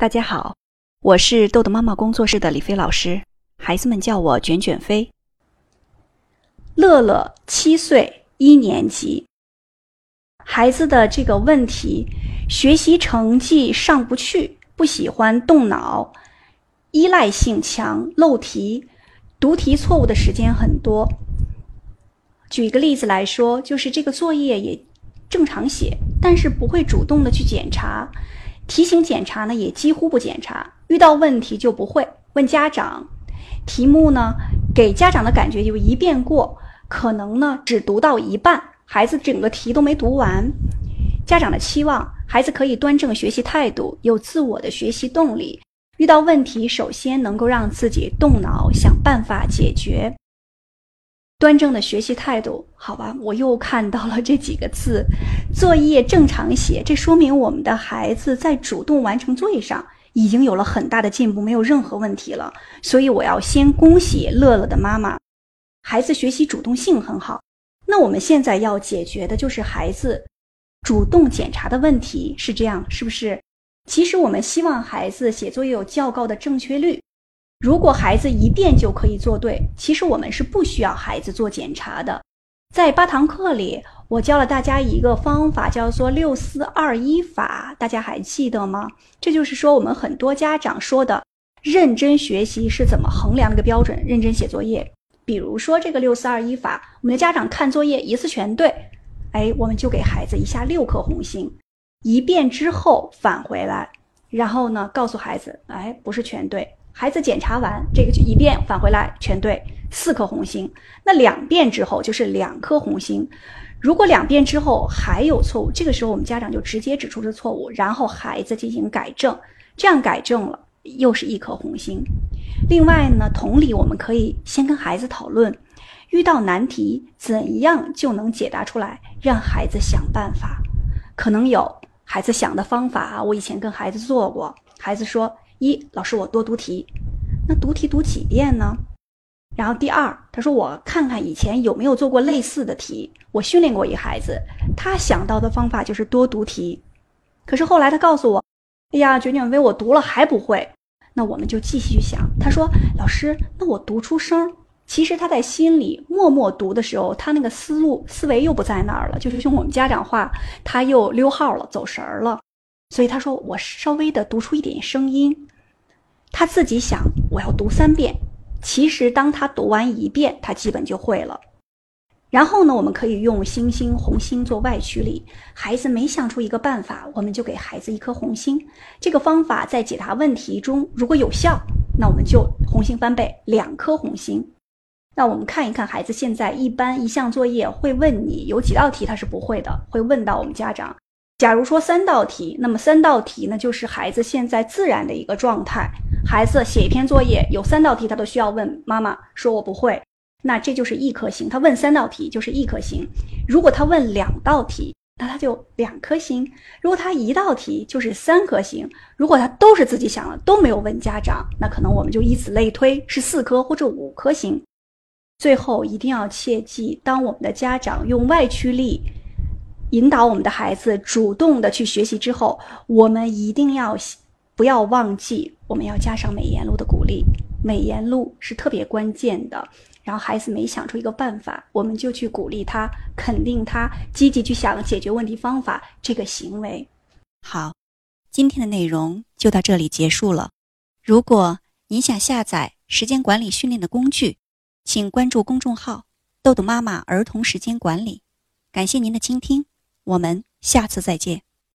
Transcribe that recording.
大家好，我是豆豆妈妈工作室的李飞老师，孩子们叫我卷卷飞。乐乐七岁，一年级。孩子的这个问题，学习成绩上不去，不喜欢动脑，依赖性强，漏题，读题错误的时间很多。举一个例子来说，就是这个作业也正常写，但是不会主动的去检查。提醒检查呢，也几乎不检查，遇到问题就不会问家长。题目呢，给家长的感觉就一遍过，可能呢只读到一半，孩子整个题都没读完。家长的期望，孩子可以端正学习态度，有自我的学习动力。遇到问题，首先能够让自己动脑想办法解决。端正的学习态度，好吧，我又看到了这几个字，作业正常写，这说明我们的孩子在主动完成作业上已经有了很大的进步，没有任何问题了。所以我要先恭喜乐乐的妈妈，孩子学习主动性很好。那我们现在要解决的就是孩子主动检查的问题，是这样，是不是？其实我们希望孩子写作业有较高的正确率。如果孩子一遍就可以做对，其实我们是不需要孩子做检查的。在八堂课里，我教了大家一个方法，叫做“六四二一法”，大家还记得吗？这就是说，我们很多家长说的认真学习是怎么衡量的个标准？认真写作业。比如说这个“六四二一法”，我们的家长看作业一次全对，哎，我们就给孩子一下六颗红心。一遍之后返回来，然后呢，告诉孩子，哎，不是全对。孩子检查完这个就一遍返回来全对，四颗红星。那两遍之后就是两颗红星。如果两遍之后还有错误，这个时候我们家长就直接指出这错误，然后孩子进行改正，这样改正了又是一颗红星。另外呢，同理，我们可以先跟孩子讨论，遇到难题怎样就能解答出来，让孩子想办法。可能有孩子想的方法，我以前跟孩子做过，孩子说。一老师，我多读题，那读题读几遍呢？然后第二，他说我看看以前有没有做过类似的题。我训练过一孩子，他想到的方法就是多读题。可是后来他告诉我，哎呀，卷卷飞，我读了还不会。那我们就继续想。他说，老师，那我读出声。其实他在心里默默读的时候，他那个思路思维又不在那儿了，就是用我们家长话，他又溜号了，走神儿了。所以他说，我稍微的读出一点声音。他自己想，我要读三遍。其实，当他读完一遍，他基本就会了。然后呢，我们可以用星星、红星做外驱力。孩子没想出一个办法，我们就给孩子一颗红星。这个方法在解答问题中如果有效，那我们就红星翻倍，两颗红星。那我们看一看孩子现在一般一项作业会问你有几道题他是不会的，会问到我们家长。假如说三道题，那么三道题呢就是孩子现在自然的一个状态。孩子写一篇作业，有三道题，他都需要问妈妈说“我不会”，那这就是一颗星。他问三道题就是一颗星。如果他问两道题，那他就两颗星。如果他一道题就是三颗星。如果他都是自己想的，都没有问家长，那可能我们就以此类推，是四颗或者五颗星。最后一定要切记，当我们的家长用外驱力引导我们的孩子主动的去学习之后，我们一定要。不要忘记，我们要加上美言录的鼓励。美言录是特别关键的。然后孩子没想出一个办法，我们就去鼓励他，肯定他积极去想解决问题方法这个行为。好，今天的内容就到这里结束了。如果您想下载时间管理训练的工具，请关注公众号“豆豆妈妈儿童时间管理”。感谢您的倾听，我们下次再见。